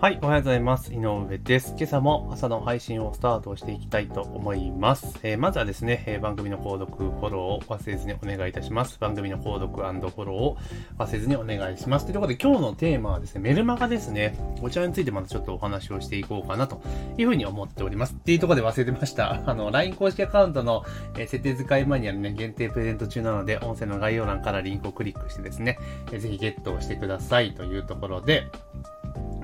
はい、おはようございます。井上です。今朝も朝の配信をスタートしていきたいと思います。えー、まずはですね、えー、番組の購読、フォローを忘れずにお願いいたします。番組の購読フォローを忘れずにお願いします。ということで今日のテーマはですね、メルマガですね。こちらについてまたちょっとお話をしていこうかなというふうに思っております。っていうところで忘れてました。あの、LINE 公式アカウントの、え、設定使いマニュアルね、限定プレゼント中なので、音声の概要欄からリンクをクリックしてですね、えー、ぜひゲットをしてくださいというところで、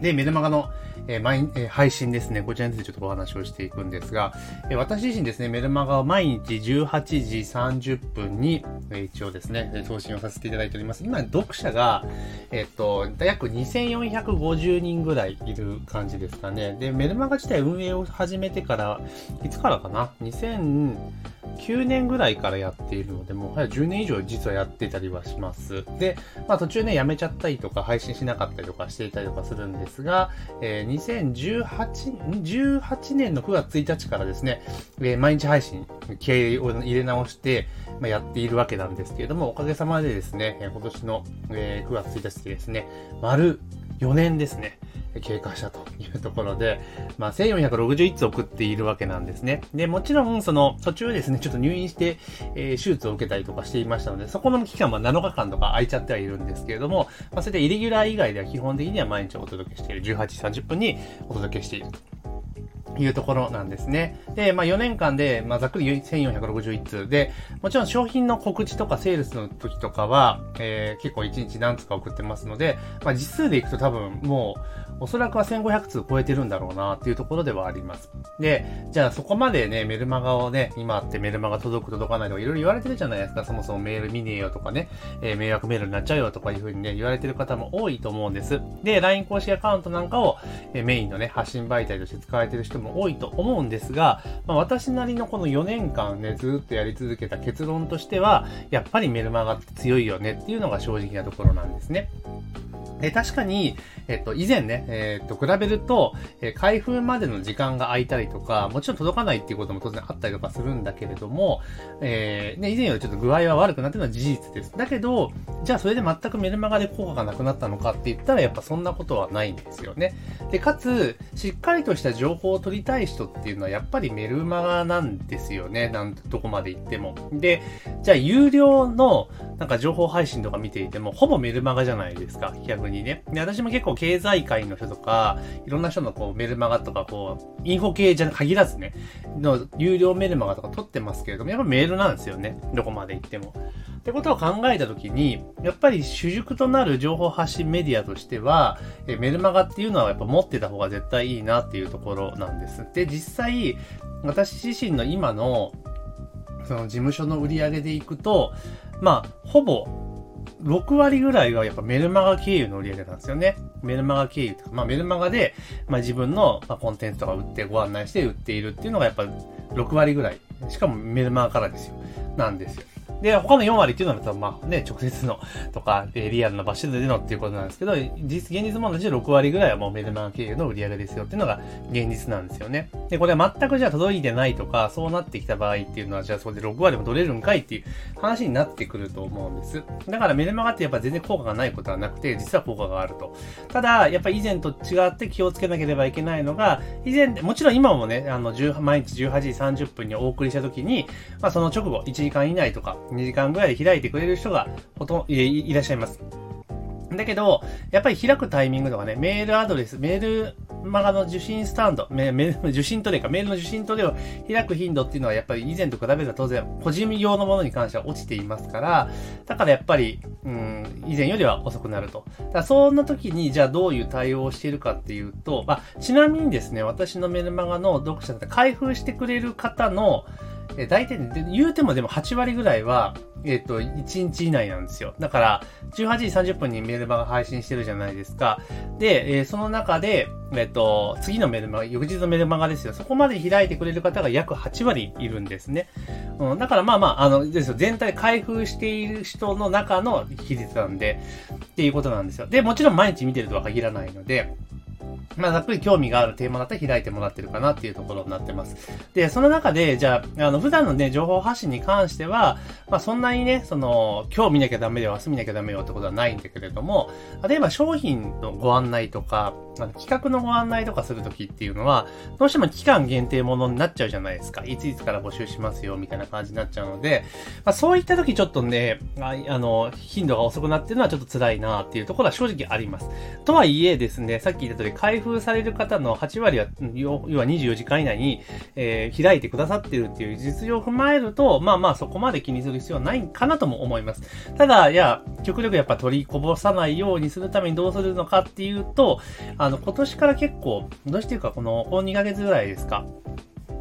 で、メルマガの、えー毎えー、配信ですね。こちらについてちょっとお話をしていくんですが、えー、私自身ですね、メルマガを毎日18時30分に、えー、一応ですね、送信をさせていただいております。今、読者が、えっと、約2450人ぐらいいる感じですかね。で、メルマガ自体運営を始めてから、いつからかな ?2000、9年ぐらいからやっているので、もう早10年以上実はやってたりはします。で、まあ途中ね、やめちゃったりとか、配信しなかったりとかしていたりとかするんですが、えー、2018、18年の9月1日からですね、えー、毎日配信、経営を入れ直して、まあ、やっているわけなんですけれども、おかげさまでですね、今年の、えー、9月1日でですね、丸4年ですね。経過したというところで、まあ、1461通送っているわけなんですね。で、もちろん、その、途中ですね、ちょっと入院して、えー、手術を受けたりとかしていましたので、そこの期間は7日間とか空いちゃってはいるんですけれども、まあ、それでイレギュラー以外では基本的には毎日お届けしている、18時30分にお届けしている。いうところなんですね。で、まあ4年間で、まあざっくり1461通で、もちろん商品の告知とかセールスの時とかは、えー、結構1日何通か送ってますので、まあ実数でいくと多分もう、おそらくは1500通超えてるんだろうなっていうところではあります。で、じゃあそこまでね、メルマガをね、今ってメルマガ届く届かないとかいろいろ言われてるじゃないですか。そもそもメール見ねえよとかね、えー、迷惑メールになっちゃうよとかいうふうにね、言われてる方も多いと思うんです。で、LINE 公式アカウントなんかを、えー、メインのね、発信媒体として使われてる人も多いと思うんですが、まあ、私なりのこの4年間ね、ずっとやり続けた結論としては、やっぱりメルマガって強いよねっていうのが正直なところなんですね。で、確かに、えっと、以前ね、えっと、比べると、え開封までの時間が空いたりとか、もちろん届かないっていうことも当然あったりとかするんだけれども、えー、ね、以前よりちょっと具合は悪くなってるのは事実です。だけど、じゃあそれで全くメルマガで効果がなくなったのかって言ったら、やっぱそんなことはないんですよね。で、かつ、しっかりとした情報を取りたい人っていうのは、やっぱりメルマガなんですよね。なんてとこまで行っても。で、じゃあ有料の、なんか情報配信とか見ていても、ほぼメルマガじゃないですか。逆にね。で、私も結構経済界の人とか、いろんな人のこうメルマガとか、こう、インフォ系じゃ限らずね、の有料メルマガとか取ってますけれども、やっぱメールなんですよね。どこまで行っても。ってことを考えたときに、やっぱり主軸となる情報発信メディアとしては、えメルマガっていうのはやっぱ持ってた方が絶対いいなっていうところなんです。で、実際、私自身の今の、その事務所の売り上げでいくと、まあ、ほぼ6割ぐらいはやっぱメルマガ経由の売り上げなんですよね。メルマガ経由とか、まあメルマガで、まあ自分の、コンテンツとか売ってご案内して売っているっていうのがやっぱ6割ぐらい。しかもメルマガからですよ。なんですよ。で、他の4割っていうのは、まあね、直接のとか、えリアルな場所でのっていうことなんですけど、実、現実問題で6割ぐらいはもうメルマガ経由の売り上げですよっていうのが現実なんですよね。で、これは全くじゃあ届いてないとか、そうなってきた場合っていうのは、じゃあそれで6割も取れるんかいっていう話になってくると思うんです。だからメルマガってやっぱ全然効果がないことはなくて、実は効果があると。ただ、やっぱ以前と違って気をつけなければいけないのが、以前、もちろん今もね、あの、毎日18時30分にお送りした時に、まあその直後、1時間以内とか、2時間ぐらい開いてくれる人がほとんどいらっしゃいます。だけど、やっぱり開くタイミングとかね、メールアドレス、メールマガの受信スタンド、メール、受信トレか、メールの受信トレを開く頻度っていうのはやっぱり以前と比べたら当然、個人用のものに関しては落ちていますから、だからやっぱり、うん、以前よりは遅くなると。だそんな時に、じゃあどういう対応をしているかっていうと、まあ、ちなみにですね、私のメルマガの読者って開封してくれる方の、え大体、言うてもでも8割ぐらいは、えっ、と、1日以内なんですよ。だから、18時30分にメルマガ配信してるじゃないですか。で、え、その中で、えっ、と、次のメルマガ、翌日のメルマガですよ。そこまで開いてくれる方が約8割いるんですね。うん、だからまあまあ、あの、ですよ。全体開封している人の中の比率なんで、っていうことなんですよ。で、もちろん毎日見てるとは限らないので、まあ、ざっくり興味があるテーマだったら開いてもらってるかなっていうところになってます。で、その中で、じゃあ、あの、普段のね、情報発信に関しては、まあ、そんなにね、その、今日見なきゃダメよ、明日見なきゃダメよってことはないんだけれども、例えば商品のご案内とか、企画のご案内とかするときっていうのは、どうしても期間限定ものになっちゃうじゃないですか。いついつから募集しますよ、みたいな感じになっちゃうので、まあ、そういったときちょっとね、ああの、頻度が遅くなってるのはちょっと辛いなっていうところは正直あります。とはいえですね、さっき言った通り開封される方の8割は、要は24時間以内に、えー、開いてくださってるっていう実情を踏まえると、まあまあそこまで気にする必要はないかなとも思います。ただ、いや、極力やっぱ取りこぼさないようにするためにどうするのかっていうと、あの、今年から結構、どうしていうかこの、この2ヶ月ぐらいですか、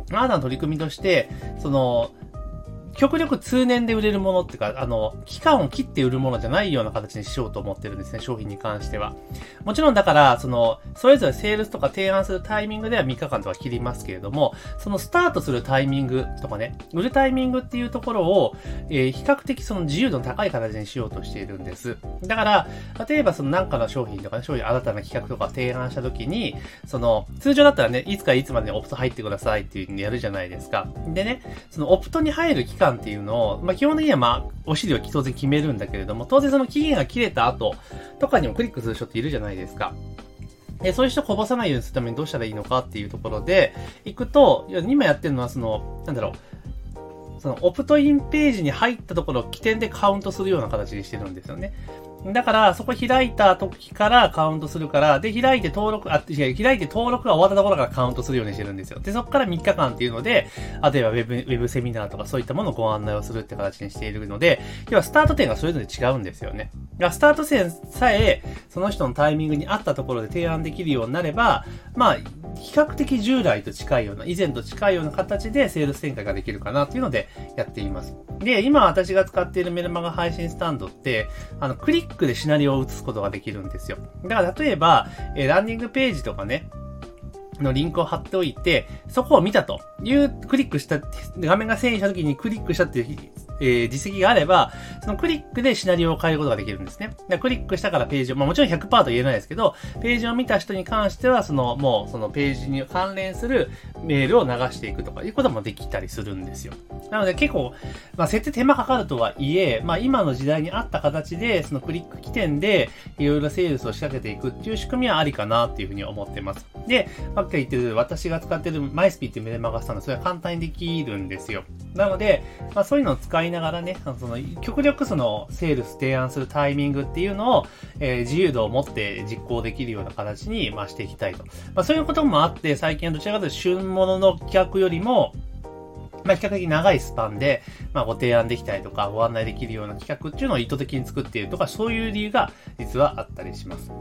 新たな取り組みとして、その、極力通年で売れるものっていうか、あの、期間を切って売るものじゃないような形にしようと思ってるんですね、商品に関しては。もちろんだから、その、それぞれセールスとか提案するタイミングでは3日間とか切りますけれども、そのスタートするタイミングとかね、売るタイミングっていうところを、えー、比較的その自由度の高い形にしようとしているんです。だから、例えばその何かの商品とかね、商品新たな企画とか提案した時に、その、通常だったらね、いつかいつまでにオプト入ってくださいっていう風にやるじゃないですか。でね、そのオプトに入る期間間っていうのを、まあ、基本的にはまあ、お尻を当然決めるんだけれども、当然その期限が切れた後とかにもクリックする人っているじゃないですか。で、そういう人こぼさないようにするためにどうしたらいいのかっていうところで、行くと、今やってるのはその、なんだろう、そのオプトインページに入ったところを起点でカウントするような形にしてるんですよね。だから、そこ開いた時からカウントするから、で、開いて登録、あ、違う、開いて登録が終わったところからカウントするようにしてるんですよ。で、そこから3日間っていうので、例えばウェブ、ウェブセミナーとかそういったものをご案内をするって形にしているので、要はスタート点がそれぞれ違うんですよね。スタート点さえ、その人のタイミングに合ったところで提案できるようになれば、まあ、比較的従来と近いような、以前と近いような形でセールス展開ができるかなっていうのでやっています。で、今私が使っているメルマガ配信スタンドって、あの、クリックでシナリオを打つことができるんですよ。だから例えば、えランディングページとかね、のリンクを貼っておいて、そこを見たという、クリックした、画面が遷移した時にクリックしたっていうえー、実績があれば、そのクリックでシナリオを変えることができるんですね。クリックしたからページを、まあもちろん100%と言えないですけど、ページを見た人に関しては、その、もうそのページに関連するメールを流していくとかいうこともできたりするんですよ。なので結構、まあ設定手間かかるとはいえ、まあ今の時代に合った形で、そのクリック起点でいろいろセールスを仕掛けていくっていう仕組みはありかなっていうふうに思ってます。で、ばっかり言ってる私が使ってるマイスピっていうメルマガスタンド、それは簡単にできるんですよ。なので、まあそういうのを使いながらね、その、極力その、セールス提案するタイミングっていうのを、えー、自由度を持って実行できるような形に、まあ、していきたいと。まあ、そういうこともあって、最近はどちらかというと、旬物の企画よりも、まあ、比較的長いスパンで、まあ、ご提案できたりとか、ご案内できるような企画っていうのを意図的に作っているとか、そういう理由が実はあったりします。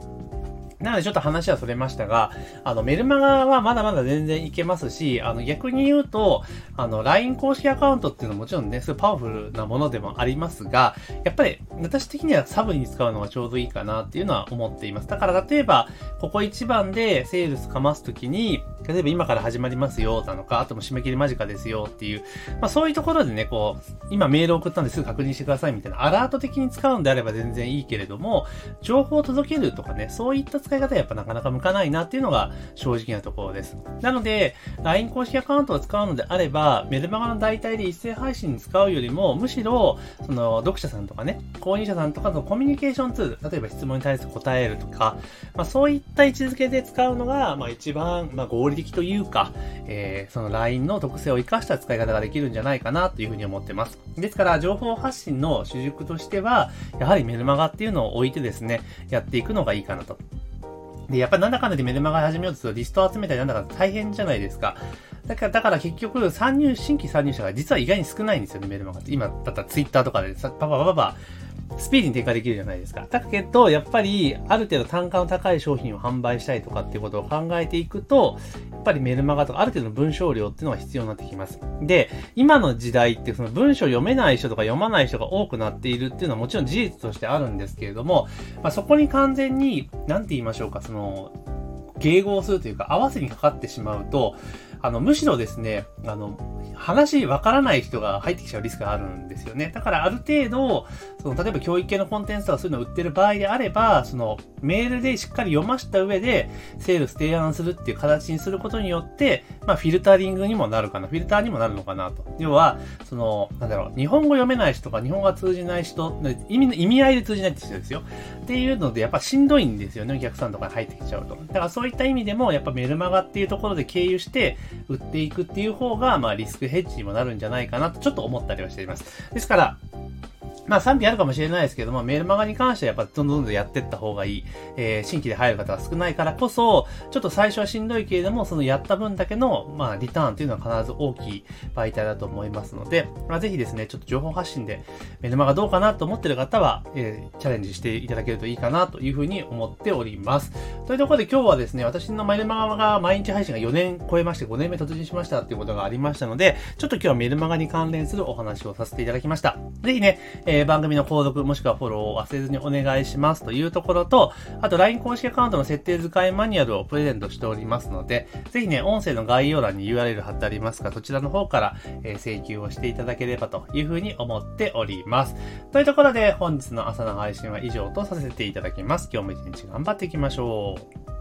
なのでちょっと話はそれましたが、あの、メルマガはまだまだ全然いけますし、あの、逆に言うと、あの、LINE 公式アカウントっていうのはもちろんね、すごいパワフルなものでもありますが、やっぱり私的にはサブに使うのがちょうどいいかなっていうのは思っています。だから例えば、ここ一番でセールスかますときに、例えば今から始まりますよ、なのか、あとも締め切り間近ですよっていう、まあそういうところでね、こう、今メール送ったんですぐ確認してくださいみたいな、アラート的に使うんであれば全然いいけれども、情報を届けるとかね、そういった使い方はやっぱなかなか向かないなっていうのが正直なところです。なので、LINE 公式アカウントを使うのであれば、メルマガの代替で一斉配信に使うよりも、むしろ、その、読者さんとかね、購入者さんとかのコミュニケーションツール、例えば質問に対して答えるとか、まあそういった位置づけで使うのが、まあ一番、まあ合理理的というか、えー、その LINE の特性を活かした使い方ができるんじゃないかなというふうに思ってます。ですから、情報発信の主軸としては、やはりメルマガっていうのを置いてですね、やっていくのがいいかなと。で、やっぱりなんだかんだでメルマガ始めようとするとリスト集めたりなんだか大変じゃないですか。だから、だから結局、参入、新規参入者が実は意外に少ないんですよね、メルマガって。今、だったらツイッターとかでさ、パパパパパ、スピーディーに展開できるじゃないですか。だけど、やっぱり、ある程度単価の高い商品を販売したいとかっていうことを考えていくと、やっぱりメルマガとか、ある程度の文章量っていうのが必要になってきます。で、今の時代ってその文章読めない人とか読まない人が多くなっているっていうのはもちろん事実としてあるんですけれども、まあ、そこに完全に、なんて言いましょうか、その、迎合するというか、合わせにかかってしまうと、あの、むしろですね、あの、話わからない人が入ってきちゃうリスクがあるんですよね。だからある程度、その例えば教育系のコンテンツとかそういうのを売ってる場合であれば、そのメールでしっかり読ました上で、セールス提案するっていう形にすることによって、まあフィルタリングにもなるかな、フィルターにもなるのかなと。要は、その、なんだろう、日本語読めない人とか日本語が通じない人、意味意味合いで通じないって人ですよ。っていうので、やっぱしんどいんですよね、お客さんとかに入ってきちゃうと。だからそういった意味でも、やっぱメルマガっていうところで経由して売っていくっていう方が、まあリスクヘッジにもなるんじゃないかなとちょっと思ったりはしています。ですから、まあ賛否あるかもしれないですけども、メルマガに関してはやっぱどんどんどんやっていった方がいい。えー、新規で入る方が少ないからこそ、ちょっと最初はしんどいけれども、そのやった分だけの、まあリターンというのは必ず大きい媒体だと思いますので、まあぜひですね、ちょっと情報発信でメルマガどうかなと思ってる方は、えー、チャレンジしていただけるといいかなというふうに思っております。というところで今日はですね、私のメルマガが毎日配信が4年超えまして5年目突入しましたっていうことがありましたので、ちょっと今日はメルマガに関連するお話をさせていただきました。ぜひね、えー、え番組の購読もしくはフォローを忘れずにお願いしますというところと、あと LINE 公式アカウントの設定使いマニュアルをプレゼントしておりますので、ぜひね、音声の概要欄に URL 貼ってありますが、そちらの方から、え請求をしていただければというふうに思っております。というところで、本日の朝の配信は以上とさせていただきます。今日も一日頑張っていきましょう。